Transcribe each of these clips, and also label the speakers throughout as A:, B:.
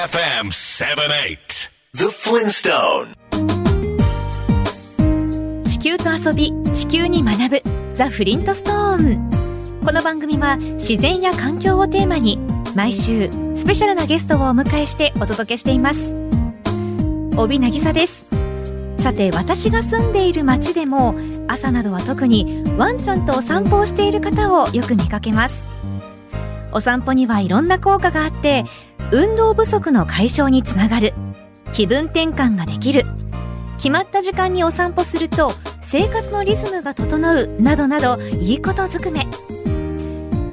A: FM 78 The Flintstone
B: 地球と遊び地球に学ぶ。ザ・フリントストーンこの番組は自然や環境をテーマに毎週スペシャルなゲストをお迎えしてお届けしています。帯渚です。さて私が住んでいる町でも朝などは特にワンちゃんとお散歩をしている方をよく見かけます。お散歩にはいろんな効果があって運動不足の解消につながる。気分転換ができる。決まった時間にお散歩すると生活のリズムが整うなどなどいいことずくめ。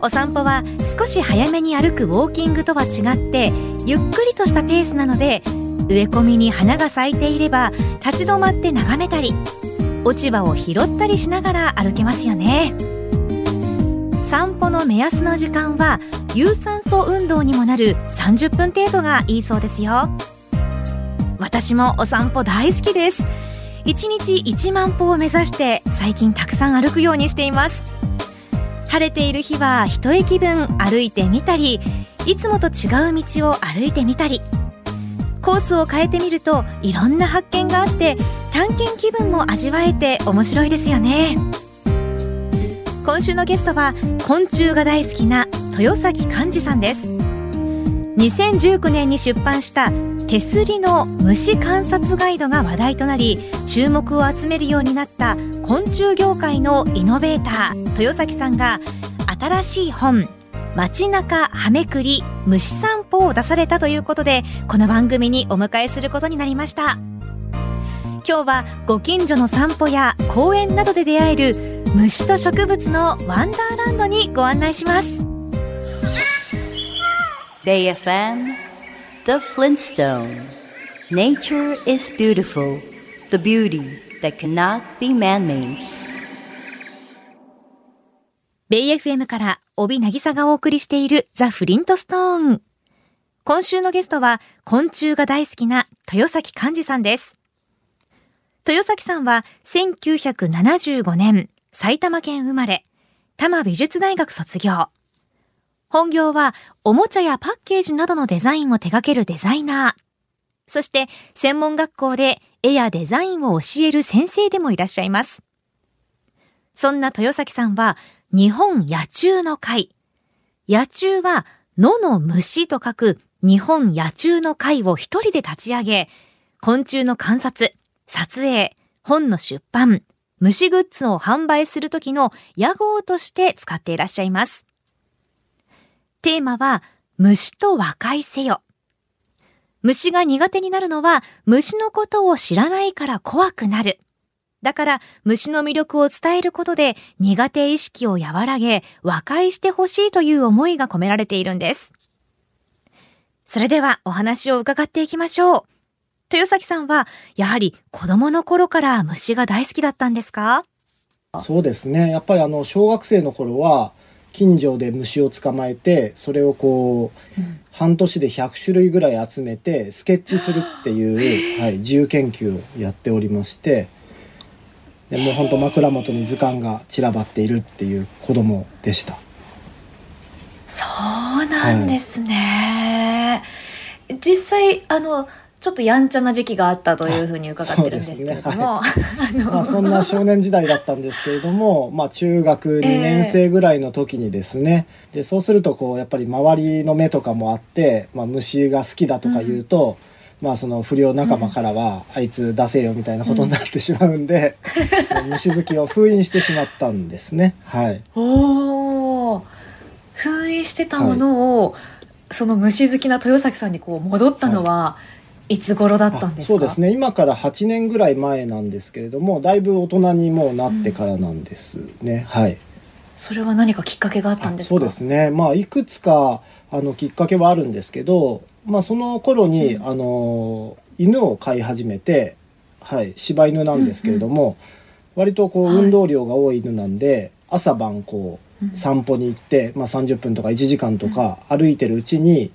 B: お散歩は少し早めに歩くウォーキングとは違ってゆっくりとしたペースなので植え込みに花が咲いていれば立ち止まって眺めたり落ち葉を拾ったりしながら歩けますよね。散歩の目安の時間は有酸素運動にもなる30分程度がいいそうですよ。私もお散歩大好きです。1日1万歩を目指して最近たくさん歩くようにしています。晴れている日は一駅分歩いてみたりいつもと違う道を歩いてみたり。コースを変えてみるといろんな発見があって探検気分も味わえて面白いですよね。今週のゲストは昆虫が大好きな豊崎寛治さんです。2019年に出版した手すりの虫観察ガイドが話題となり注目を集めるようになった昆虫業界のイノベーター豊崎さんが新しい本街中はめくり虫散歩を出されたということでこの番組にお迎えすることになりました。今日はご近所の散歩や公園などで出会える虫と植物のワンダーランドにご案内します
C: Bay FM The Flintstone Nature is beautiful The beauty that cannot be man-made
B: ベイ FM から帯渚がお送りしているザ・フリントストーン。今週のゲストは昆虫が大好きな豊崎寛治さんです。豊崎さんは1975年埼玉県生まれ、多摩美術大学卒業。本業はおもちゃやパッケージなどのデザインを手掛けるデザイナー。そして専門学校で絵やデザインを教える先生でもいらっしゃいます。そんな豊崎さんは日本野虫の会。野虫は野の虫と書く日本野虫の会を一人で立ち上げ、昆虫の観察、撮影、本の出版、虫グッズを販売するときの屋号として使っていらっしゃいます。テーマは虫と和解せよ。虫が苦手になるのは虫のことを知らないから怖くなる。だから虫の魅力を伝えることで苦手意識を和らげ和解してほしいという思いが込められているんです。それではお話を伺っていきましょう。豊崎さんはやはり子供の頃から虫が大好きだったんですか？
D: そうですね。やっぱりあの小学生の頃は近所で虫を捕まえてそれをこう、うん、半年で100種類ぐらい集めてスケッチするっていう、はい、自由研究をやっておりましてでもう本当枕元に図鑑が散らばっているっていう子供でした。
B: そうなんですね、はい、実際あのちょっとやんちゃな時期があったというふうに伺ってるんですけれども、
D: ね。はい、まあそんな少年時代だったんですけれども、まあ、中学2年生ぐらいの時にですね、えー、でそうするとこうやっぱり周りの目とかもあって、まあ、虫が好きだとか言うと、うん。まあその不良仲間からは、あいつ出せよみたいなことになってしまうんで、うん、虫好きを封印してしまったんですね。はい。
B: おお、封印してたものを、はい、その虫好きな豊崎さんにこう戻ったのは、はい、いつ頃だったんですか？
D: そうですね。今から8年ぐらい前なんですけれども、だいぶ大人にもうなってからなんですね。うん、はい。
B: それは何かきっかけがあったんです
D: そうですね。まあいくつかあのきっかけはあるんですけど、まあ、その頃に、うん、あの犬を飼い始めて、はい、柴犬なんですけれども、うんうん、割とこう運動量が多い犬なんで、はい、朝晩こう散歩に行って、まあ、30分とか1時間とか歩いてるうちに、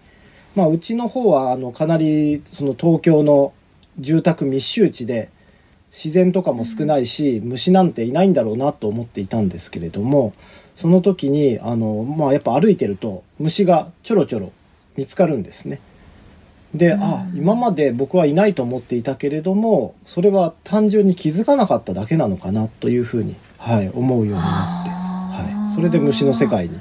D: まあ、うちの方はあのかなりその東京の住宅密集地で自然とかも少ないし、虫なんていないんだろうなと思っていたんですけれどもその時にあの、まあ、やっぱ歩いてると虫がちょろちょろ見つかるんですね。で、あ今まで僕はいないと思っていたけれどもそれは単純に気づかなかっただけなのかなというふうに、はい、思うようになって、はい、それで虫の世界に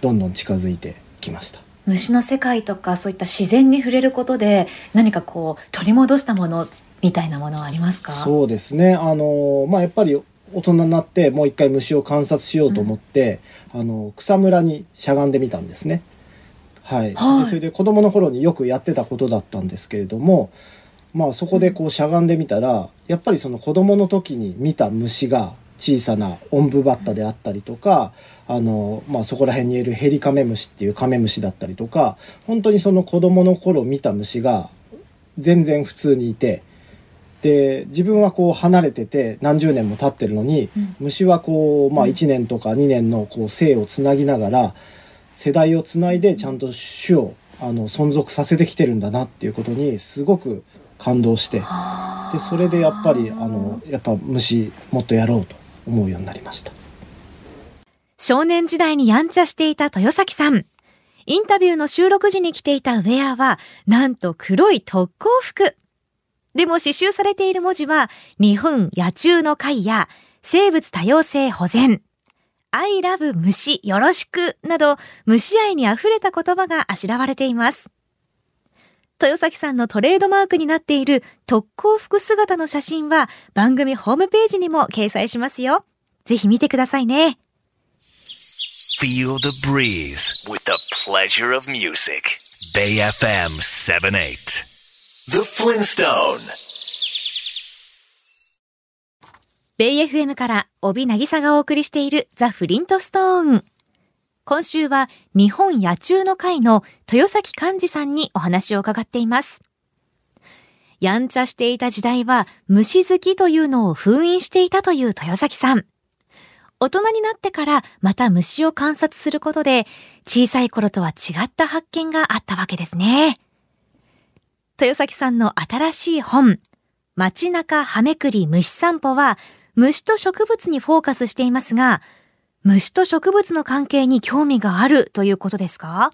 D: どんどん近づいてきました。
B: 虫の世界とかそういった自然に触れることで何かこう取り戻したものみたいなものはありますか？
D: そうですね。あのまあやっぱり大人になってもう一回虫を観察しようと思って、うん、あの草むらにしゃがんでみたんですね。はい、はい、でそれで子供の頃によくやってたことだったんですけれども、まあ、そこでこうしゃがんでみたら、やっぱりその子供の時に見た虫が小さなオンブバッタであったりとか、あの、まあ、そこら辺にいるヘリカメムシっていうカメムシだったりとか、本当にその子供の頃見た虫が全然普通にいて、で自分はこう離れてて何十年も経ってるのに、うん、虫はこう、まあ、1年とか2年のこう生をつなぎながら世代をつないでちゃんと種をあの存続させてきてるんだなっていうことにすごく感動して。でそれでやっぱりあのやっぱ虫もっとやろうと思うようになりました。
B: 少年時代にやんちゃしていた豊崎さん。インタビューの収録時に着ていたウェアはなんと黒い特攻服。でも刺繍されている文字は、日本野虫の会や生物多様性保全、I love 虫よろしくなど虫愛に溢れた言葉があしらわれています。豊崎さんのトレードマークになっている特攻服姿の写真は番組ホームページにも掲載しますよ。ぜひ見てくださいね。
A: Feel the breeze with the pleasure of music. Bay FM 78. The Flintstone
B: ベイ FM から帯渚がお送りしているザ・フリントストーン。今週は日本野虫の会の豊崎寛治さんにお話を伺っています。やんちゃしていた時代は虫好きというのを封印していたという豊崎さん。大人になってからまた虫を観察することで小さい頃とは違った発見があったわけですね。豊崎さんの新しい本、街中はめくり虫散歩は、虫と植物にフォーカスしていますが、虫と植物の関係に興味があるということですか？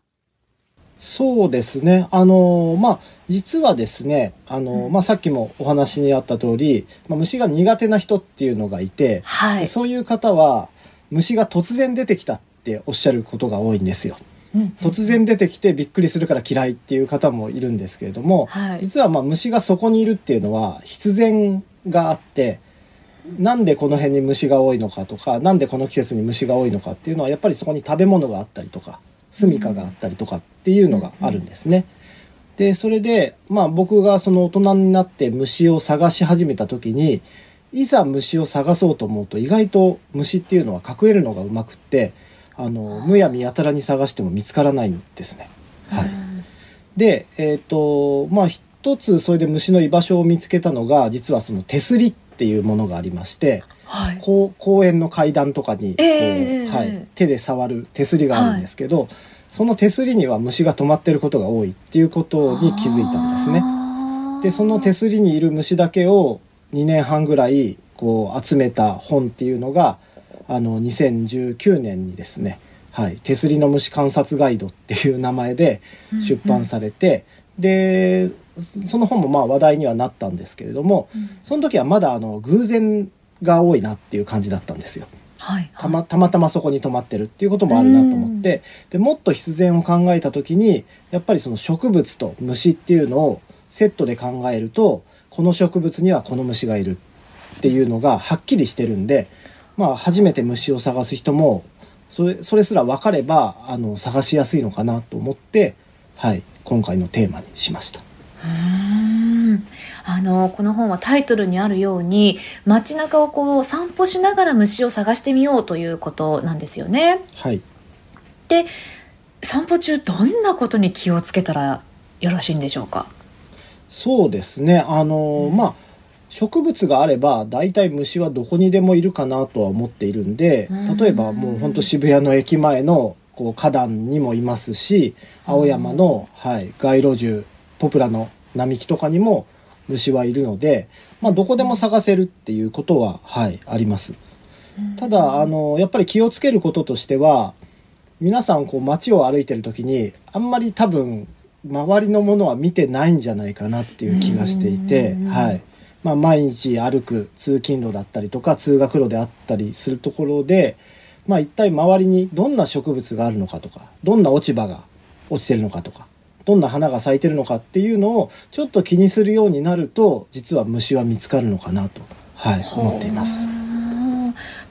D: そうですね。あの、まあ、実はですね、あの、うん、まあ、さっきもお話にあった通り、まあ、虫が苦手な人っていうのがいて、はい、そういう方は、虫が突然出てきたっておっしゃることが多いんですよ。突然出てきてびっくりするから嫌いっていう方もいるんですけれども、はい、実はまあ虫がそこにいるっていうのは必然があってなんでこの辺に虫が多いのかとかなんでこの季節に虫が多いのかっていうのはやっぱりそこに食べ物があったりとか住処があったりとかっていうのがあるんですね。でそれでまあ僕がその大人になって虫を探し始めた時にいざ虫を探そうと思うと意外と虫っていうのは隠れるのがうまくって。あのむやみやたらに探しても見つからないんですね。はい、で、えっ、ー、とまあ一つそれで虫の居場所を見つけたのが実はその手すりっていうものがありまして、はい、公公園の階段とかにこう、えー、はい、手で触る手すりがあるんですけど、はい、その手すりには虫が止まってることが多いっていうことに気づいたんですね。でその手すりにいる虫だけを2年半ぐらいこう集めた本っていうのがあの2019年にですね「はい、手すりの虫観察ガイド」っていう名前で出版されて、うんうん、でその本もまあ話題にはなったんですけれども、うん、その時はまだあの偶然が多いなっていう感じだったんですよ。はい、たまたまたまそこに止まってるっていうこともあるなと思ってでもっと必然を考えた時にやっぱりその植物と虫っていうのをセットで考えるとこの植物にはこの虫がいるっていうのがはっきりしてるんでまあ、初めて虫を探す人もそれそれすら分かればあの探しやすいのかなと思って、はい、今回のテーマにしました。
B: うん。あのこの本はタイトルにあるように街中をこう散歩しながら虫を探してみようということなんですよね。
D: はい、
B: で散歩中どんなことに気をつけたらよろしいんでしょうか？
D: そうですね。あの、うん、まあ植物があれば大体虫はどこにでもいるかなとは思っているんで例えばもうほんと渋谷の駅前のこう花壇にもいますし青山の、はい、街路樹ポプラの並木とかにも虫はいるので、まあ、どこでも探せるっていうことは、はい、あります。ただあのやっぱり気をつけることとしては皆さんこう街を歩いてる時にあんまり多分周りのものは見てないんじゃないかなっていう気がしていて、はい。まあ、毎日歩く通勤路だったりとか通学路であったりするところで、まあ、一体周りにどんな植物があるのかとかどんな落ち葉が落ちてるのかとかどんな花が咲いてるのかっていうのをちょっと気にするようになると実は虫は見つかるのかなと、はい、思っています。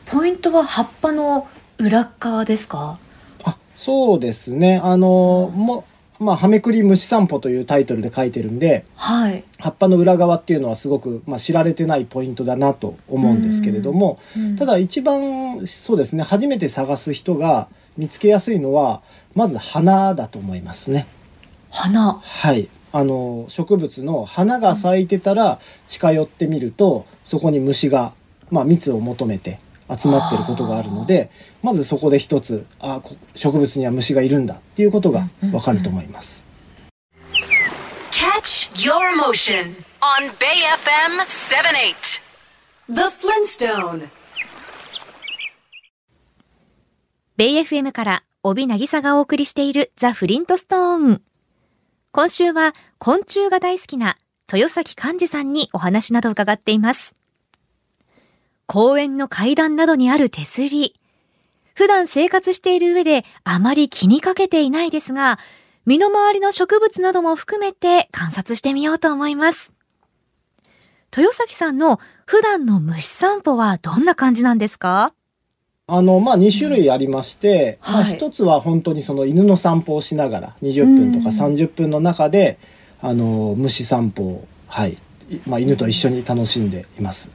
B: ポイントは葉っぱの裏側ですか？
D: あそうですね。あのもまあ、はめくり虫散歩というタイトルで書いてるんで、
B: はい、
D: 葉っぱの裏側っていうのはすごく、まあ、知られてないポイントだなと思うんですけれども、ただ一番そうですね初めて探す人が見つけやすいのはまず花だと思いますね。
B: 花。
D: はい。あの植物の花が咲いてたら近寄ってみるとそこに虫が、まあ、蜜を求めて集まってることがあるのでまずそこで一つあ植物には虫がいるんだっていうことがわかると思います。Catch your motion on Bay FM 78 The
B: Flintstone. ベイ FM から帯渚がお送りしているザ・フリントストーン。今週は昆虫が大好きな豊崎寛治さんにお話などを伺っています。公園の階段などにある手すり。普段生活している上であまり気にかけていないですが、身の回りの植物なども含めて観察してみようと思います。豊崎さんの普段の虫散歩はどんな感じなんですか？
D: あの、まあ、2種類ありまして、うん、まあ、1つは本当にその犬の散歩をしながら、20分とか30分の中で、あの、虫散歩を、はい、まあ、犬と一緒に楽しんでいます。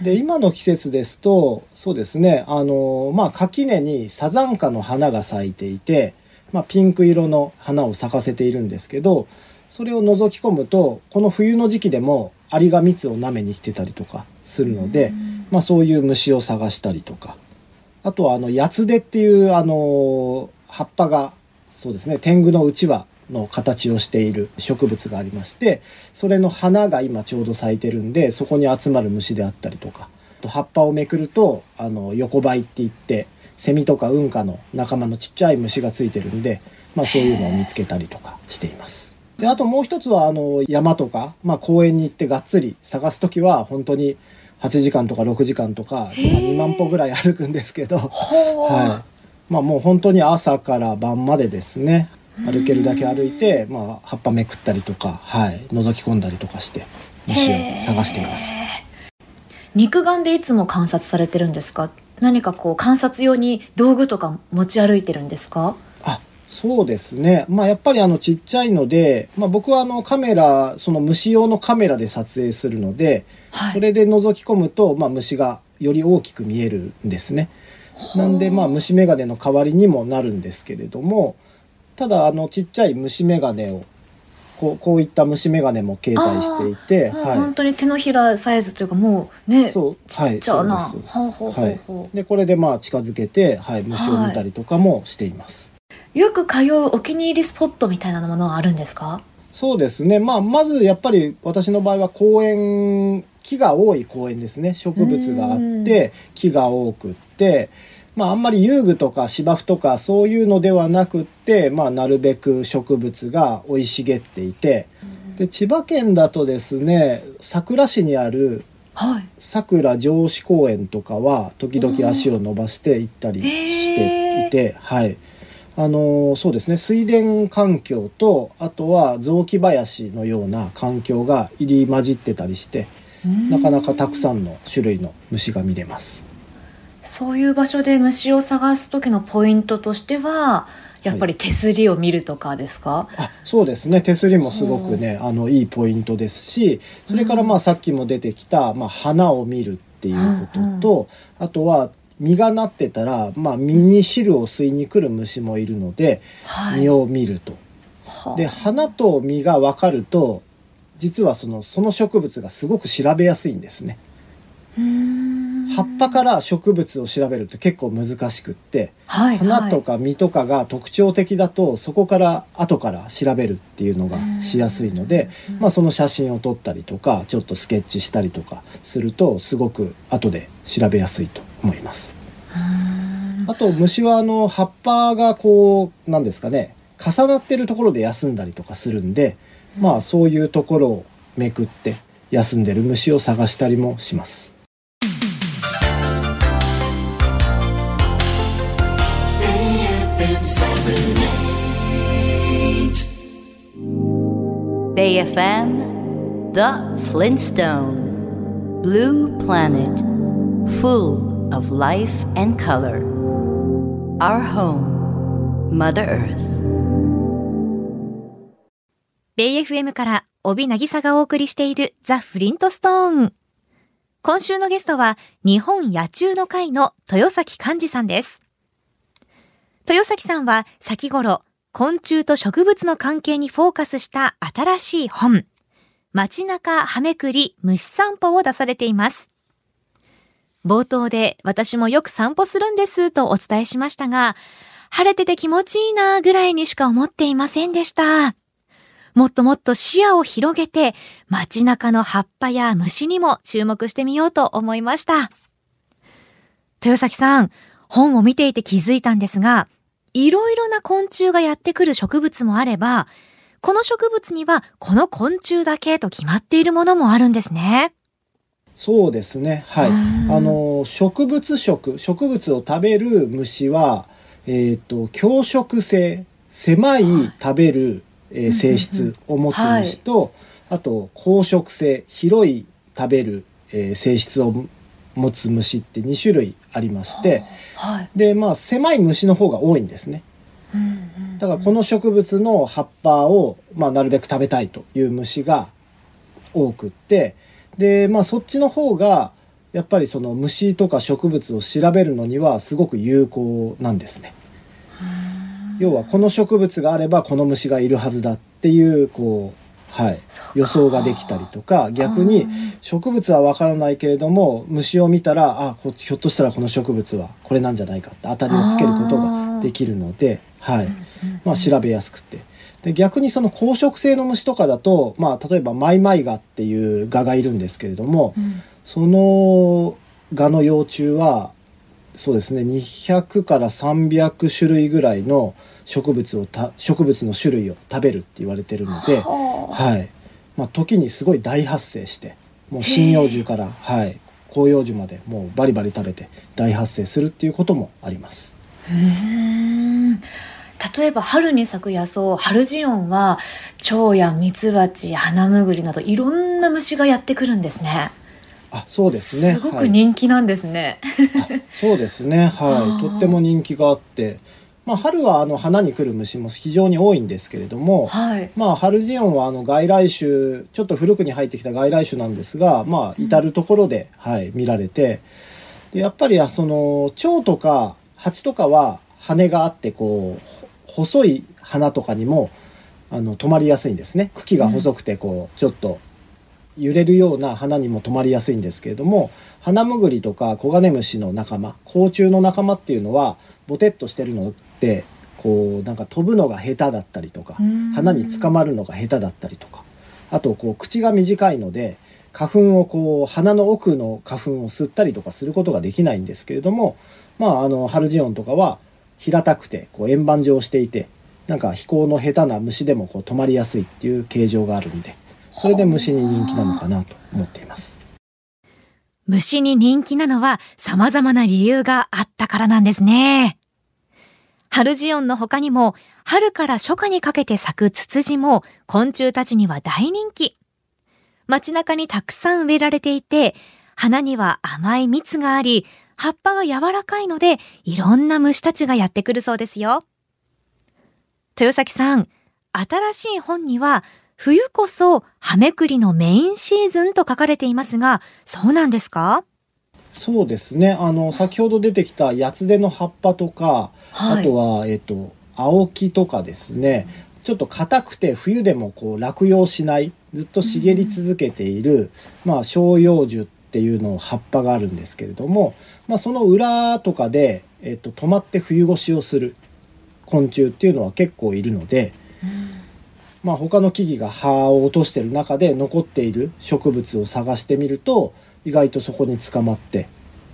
D: で今の季節ですとそうですねあのまあ垣根にサザンカの花が咲いていて、まあ、ピンク色の花を咲かせているんですけどそれを覗き込むとこの冬の時期でもアリが蜜を舐めに来てたりとかするので、まあ、そういう虫を探したりとかあとはあのヤツデっていうあの葉っぱがそうですね天狗のうちわの形をしている植物がありましてそれの花が今ちょうど咲いてるんでそこに集まる虫であったりとかと葉っぱをめくるとあの横ばいって言ってセミとかウンカの仲間のちっちゃい虫がついてるんで、まあ、そういうのを見つけたりとかしています。であともう一つはあの山とか、まあ、公園に行ってがっつり探す時は本当に8時間とか6時間とか、まあ、2万歩ぐらい歩くんですけど、はい。まあ、もう本当に朝から晩までですね。歩けるだけ歩いて、まあ、葉っぱめくったりとか、はい、覗き込んだりとかして虫を探しています。
B: 肉眼でいつも観察されてるんですか？何かこう観察用に道具とか持ち歩いてるんですか？
D: あそうですね。まあやっぱりあのちっちゃいので、まあ、僕はあのカメラその虫用のカメラで撮影するので、はい、それで覗き込むと、まあ、虫がより大きく見えるんですね。なんでまあ虫眼鏡の代わりにもなるんですけれどもただあのちっちゃい虫眼鏡をこうこういった虫眼鏡も携帯していて、
B: はい、本当に手のひらサイズというかもうねそうちっちゃな、はい、
D: でこれでまあ近づけて、はい、虫を見たりとかもしています、
B: はい、よく通うお気に入りスポットみたいなものはあるんですか？
D: そうですね、まあ、まずやっぱり私の場合は公園木が多い公園ですね。植物があって木が多くってまあ、あんまり遊具とか芝生とかそういうのではなくって、まあ、なるべく植物が生い茂っていて、で千葉県だとですね佐倉市にある佐倉城址公園とかは時々足を伸ばして行ったりしていて、はい。あのそうですね。水田環境とあとは雑木林のような環境が入り混じってたりしてなかなかたくさんの種類の虫が見れます。
B: そういう場所で虫を探す時のポイントとしてはやっぱり手すりを見るとかですか、はい、
D: あそうですね。手すりもすごくねあのいいポイントですしそれからまあさっきも出てきた、まあ、花を見るっていうことと、うんうん、あとは実がなってたら、まあ、実に汁を吸いに来る虫もいるので、はい、実を見ると。で花と実が分かると実はそのその植物がすごく調べやすいんですね。葉っぱから植物を調べると結構難しくって、はいはい、花とか実とかが特徴的だとそこから後から調べるっていうのがしやすいので、まあ、その写真を撮ったりとかちょっとスケッチしたりとかするとすごく後で調べやすいと思います。あと虫はあの葉っぱがこうなんですかね重なってるところで休んだりとかするんで、まあそういうところをめくって休んでる虫を探したりもします。
C: Bay FM The Flintstone Blue Planet Full of life and color Our home Mother Earth
B: ベイ FM から帯渚がお送りしているザ・フリントストーン。今週のゲストは日本野虫の会の豊崎寛治さんです。豊崎さんは先頃昆虫と植物の関係にフォーカスした新しい本、街中はめくり虫散歩を出されています。冒頭で私もよく散歩するんですとお伝えしましたが、晴れてて気持ちいいなぐらいにしか思っていませんでした。もっともっと視野を広げて街中の葉っぱや虫にも注目してみようと思いました。豊崎さん、本を見ていて気づいたんですが、いろいろな昆虫がやってくる植物もあれば、この植物にはこの昆虫だけと決まっているものもあるんですね。
D: そうですね。はい。あの、植物食、植物を食べる虫は、えっ、ー、と、強食性、狭い食べる、えー、性質を持つ虫と、はい、あと、光食性、広い食べる、えー、性質を持つ虫って2種類ありまして、はい、でまあ狭い虫の方が多いんですね。だからこの植物の葉っぱを、まあ、なるべく食べたいという虫が多くってでまあそっちの方がやっぱりその虫とか植物を調べるのにはすごく有効なんですね。要はこの植物があればこの虫がいるはずだっていうこうはい、予想ができたりとか逆に植物は分からないけれども虫を見たらあこひょっとしたらこの植物はこれなんじゃないかって当たりをつけることができるので、はい。まあ、調べやすくて。で逆にその光食性の虫とかだと、まあ、例えばマイマイガっていう蛾がいるんですけれども、うん、その蛾の幼虫はそうですね200から300種類ぐらいの植物をた植物の種類を食べるって言われてるので、はい。まあ、時にすごい大発生してもう針葉樹から、はい、広葉樹までもうバリバリ食べて大発生するっていうこともあります。
B: 例えば春に咲く野草ハルジオンは蝶やミツバチハナムグリなどいろんな虫がやってくるんですね。
D: あそうですね。
B: すごく人気なんですね。
D: はい、そうですね。はい。とっても人気があってまあ、春はあの花に来る虫も非常に多いんですけれども、はい、まあ、ハルジオンはあの外来種ちょっと古くに入ってきた外来種なんですが、まあ、至る所で、うん、はい、見られてでやっぱりその蝶とか蜂とかは羽があってこう細い花とかにもあの止まりやすいんですね。茎が細くてこうちょっと揺れるような花にも止まりやすいんですけれどもハナムグリとかコガネムシの仲間甲虫の仲間っていうのはボテッとしてるのってこうなんか飛ぶのが下手だったりとか花につかまるのが下手だったりとかあとこう口が短いので花粉をこう鼻の奥の花粉を吸ったりとかすることができないんですけれどもまああのハルジオンとかは平たくてこう円盤状していてなんか飛行の下手な虫でもこう止まりやすいっていう形状があるんでそれで虫に人気なのかなと思っています。
B: 虫に人気なのは様々な理由があったからなんですね。ハルジオンの他にも、春から初夏にかけて咲くツツジも昆虫たちには大人気。街中にたくさん植えられていて、花には甘い蜜があり、葉っぱが柔らかいので、いろんな虫たちがやってくるそうですよ。豊崎さん、新しい本には冬こそハメクリのメインシーズンと書かれていますが、そうなんですか？
D: そうですね。あの、先ほど出てきたヤツデの葉っぱとか、はい、あとは、えっと、青木とかですね、ちょっと硬くて冬でもこう落葉しない、ずっと茂り続けている、うん、まあ、照葉樹っていうの葉っぱがあるんですけれども、まあ、その裏とかで、えっと、止まって冬越しをする昆虫っていうのは結構いるので、うんまあ、他の木々が葉を落としてる中で残っている植物を探してみると意外とそこに捕まって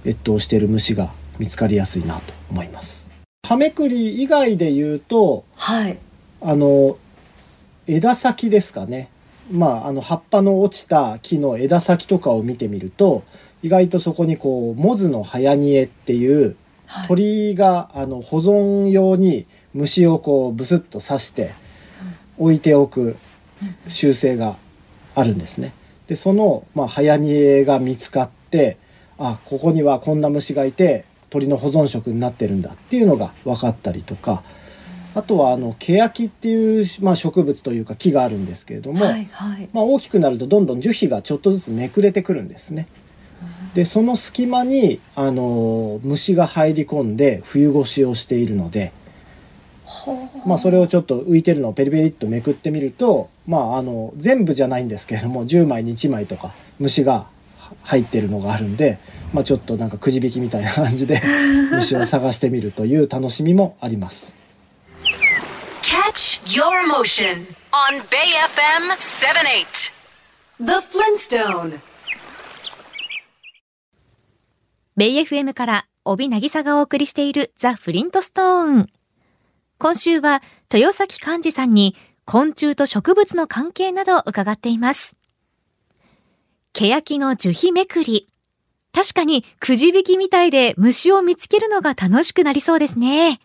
D: 越冬している虫が見つかりやすいなと思います。ハメクリ以外で言うと、はい、あの、枝先ですかね。まあ、あの、葉っぱの落ちた木の枝先とかを見てみると、意外とそこにこう、モズの早煮えっていう、鳥が、あの、保存用に虫をこう、ブスッと刺して、置いておく習性があるんですね。で、その、まあ、早煮えが見つかって、あ、ここにはこんな虫がいて、鳥の保存食になってるんだっていうのが分かったりとか、あとはあのケヤキっていう、まあ、植物というか木があるんですけれども、
B: はいはい。
D: まあ、大きくなるとどんどん樹皮がちょっとずつめくれてくるんですね。でその隙間にあの虫が入り込んで冬越しをしているので、まあ、それをちょっと浮いてるのをペリペリっとめくってみると、まあ、あの全部じゃないんですけれども10枚に1枚とか虫が入ってるのがあるんで、まあ、ちょっとなんかくじ引きみたいな感じで 虫を探してみるという楽しみもあります。
E: Catch your emotion on Bay FM 78. The Flintstone.
B: ベイ FM から帯渚がお送りしているザ・フリントストーン。今週は豊崎寛治さんに昆虫と植物の関係などを伺っています。ケヤキの樹皮めくり。確かにくじ引きみたいで虫を見つけるのが楽しくなりそうですね。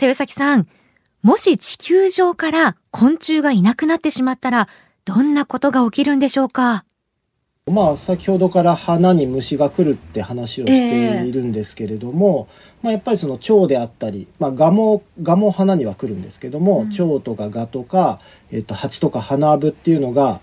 B: 豊崎さん、もし地球上から昆虫がいなくなってしまったら、どんなことが起きるんでしょうか？
D: まあ、先ほどから花に虫が来るって話をしているんですけれども、まあ、やっぱりその蝶であったり、まあ、ガもガも花には来るんですけども、蝶とかガとか、えっと、蜂とか花アブっていうのが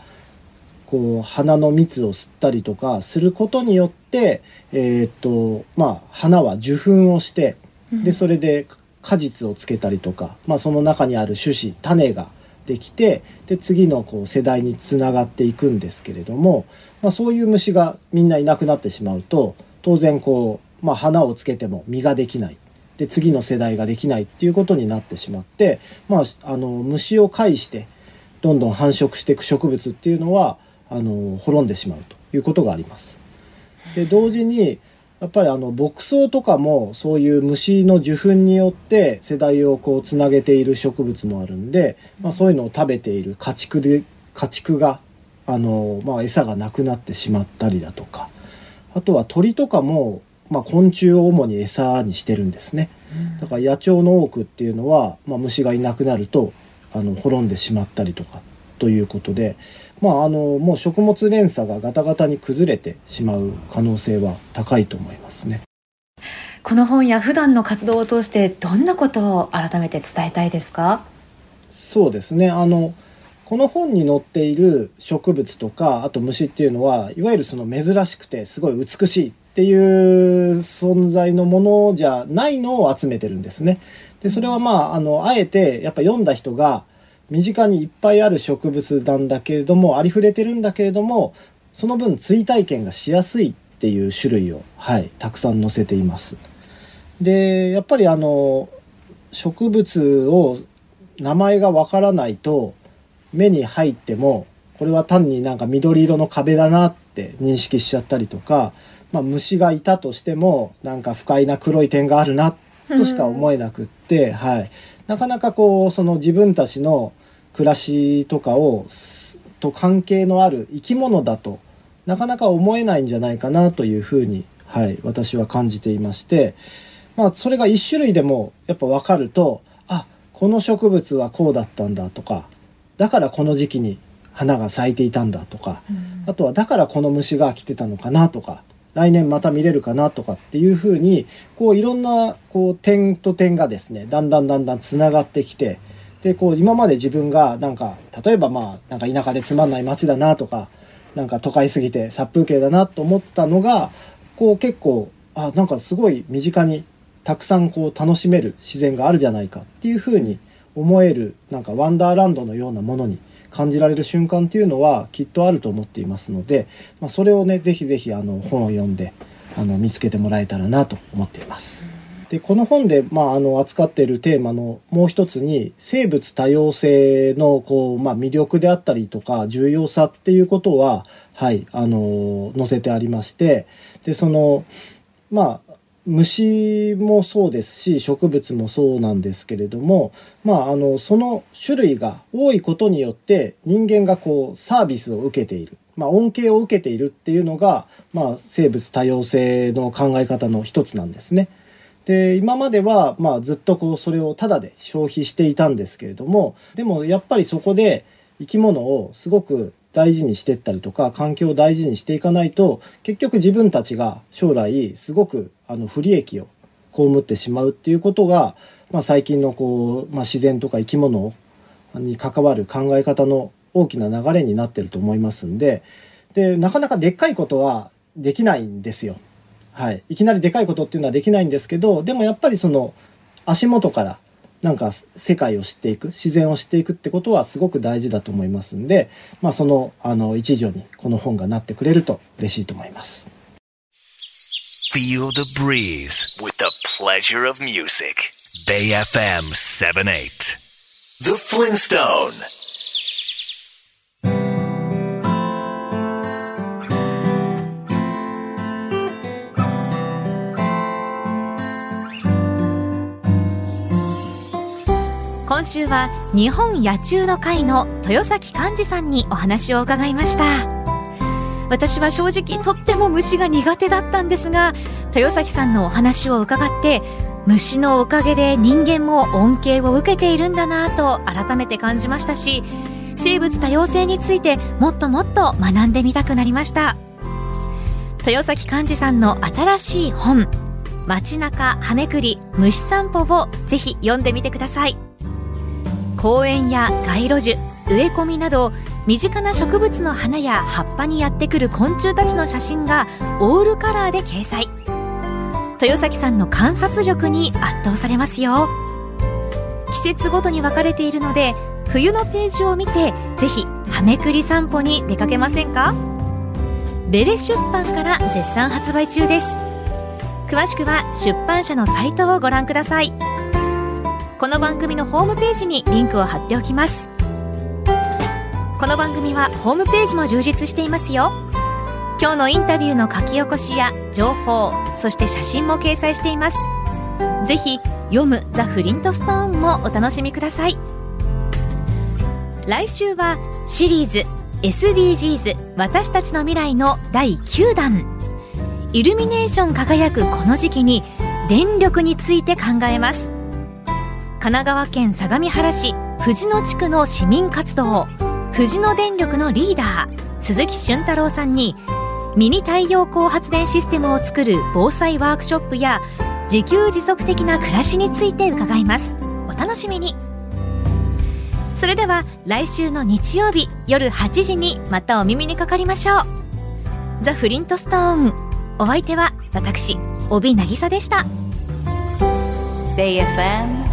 D: こう花の蜜を吸ったりとかすることによって、えっとまあ、花は受粉をしてでそれで果実をつけたりとか、まあ、その中にある種子種ができてで次のこう世代につながっていくんですけれども、まあ、そういう虫がみんないなくなってしまうと当然こう、まあ、花をつけても実ができないで次の世代ができないっていうことになってしまって、まあ、あの虫を介してどんどん繁殖していく植物っていうのはあの滅んでしまうということがあります。で同時にやっぱりあの牧草とかもそういう虫の受粉によって世代をこうつなげている植物もあるんで、まあ、そういうのを食べている家畜で家畜があの、まあ、餌がなくなってしまったりだとか。あとは鳥とかも、まあ、昆虫を主に餌にしてるんですね。だから野鳥の多くっていうのは、まあ、虫がいなくなるとあの滅んでしまったりとかということで、まあ、あのもう食物連鎖がガタガタに崩れてしまう可能性は高いと思いますね。
B: この本や普段の活動を通してどんなことを改めて伝えたいですか？
D: そうですねあのこの本に載っている植物とかあと虫っていうのはいわゆるその珍しくてすごい美しいっていう存在のものじゃないのを集めてるんですね。でそれはまああのあえてやっぱ読んだ人が身近にいっぱいある植物なんだけれどもありふれてるんだけれどもその分追体験がしやすいっていう種類を、はい、たくさん載せています。でやっぱりあの植物を名前がわからないと目に入ってもこれは単になんか緑色の壁だなって認識しちゃったりとか、まあ、虫がいたとしてもなんか不快な黒い点があるなとしか思えなくって、はい、なかなかこうその自分たちの暮らしとかをすと関係のある生き物だとなかなか思えないんじゃないかなというふうに、はい、私は感じていまして、まあ、それが一種類でもやっぱ分かるとあこの植物はこうだったんだとかだからこの時期に花が咲いていたんだとか、あとはだからこの虫が来てたのかなとか来年また見れるかなとかっていうふうにこういろんなこう点と点がですねだんだんだんだんつながってきてでこう今まで自分がなんか例えばまあなんか田舎でつまんない街だなとかなんか都会すぎて殺風景だなと思ったのがこう結構あなんかすごい身近にたくさんこう楽しめる自然があるじゃないかっていうふうに思えるなんかワンダーランドのようなものに感じられる瞬間っていうのはきっとあると思っていますので、まあ、それをねぜひぜひあの本を読んであの見つけてもらえたらなと思っています。でこの本で、まあ、あの扱っているテーマのもう一つに生物多様性のこう、まあ、魅力であったりとか重要さっていうことは、はい、あの載せてありましてでそのまあ虫もそうですし植物もそうなんですけれども、まあ、あのその種類が多いことによって人間がこうサービスを受けている、まあ、恩恵を受けているっていうのが、まあ、生物多様性の考え方の一つなんですね。で今までは、まあ、ずっとこうそれをタダで消費していたんですけれどもでもやっぱりそこで生き物をすごく大事にしてったりとか環境を大事にしていかないと結局自分たちが将来すごくあの不利益を被ってしまうっていうことが、まあ、最近のこう、まあ、自然とか生き物に関わる考え方の大きな流れになってると思いますんででなかなかでっかいことはできないんですよ。はい、いきなりでかいことっていうのはできないんですけどでもやっぱりその足元からなんか世界を知っていく、自然を知っていくってことはすごく大事だと思いますんで、まあその、あの、一助にこの本がなってくれると嬉しいと思います。
A: Feel the breeze with the pleasure of music. Bay FM 78. The Flintstone.
B: 今週は日本野虫の会の豊崎寛治さんにお話を伺いました。私は正直とっても虫が苦手だったんですが豊崎さんのお話を伺って虫のおかげで人間も恩恵を受けているんだなと改めて感じましたし生物多様性についてもっともっと学んでみたくなりました。豊崎寛治さんの新しい本街中はめくり虫散歩をぜひ読んでみてください。公園や街路樹植え込みなど身近な植物の花や葉っぱにやってくる昆虫たちの写真がオールカラーで掲載。豊崎さんの観察力に圧倒されますよ。季節ごとに分かれているので冬のページを見てぜひはめくり散歩に出かけませんか？ベレ出版から絶賛発売中です。詳しくは出版社のサイトをご覧ください。この番組のホームページにリンクを貼っておきます。この番組はホームページも充実していますよ。今日のインタビューの書き起こしや情報そして写真も掲載しています。ぜひ読むザ・フリントストーンもお楽しみください。来週はシリーズ SDGs 私たちの未来の第9弾。イルミネーション輝くこの時期に電力について考えます。神奈川県相模原市藤野地区の市民活動。藤野電力のリーダー鈴木俊太郎さんにミニ太陽光発電システムを作る防災ワークショップや自給自足的な暮らしについて伺います。お楽しみに。それでは来週の日曜日夜8時にまたお耳にかかりましょう。ザ・フリントストーン。お相手は私帯渚でした。
C: BayFM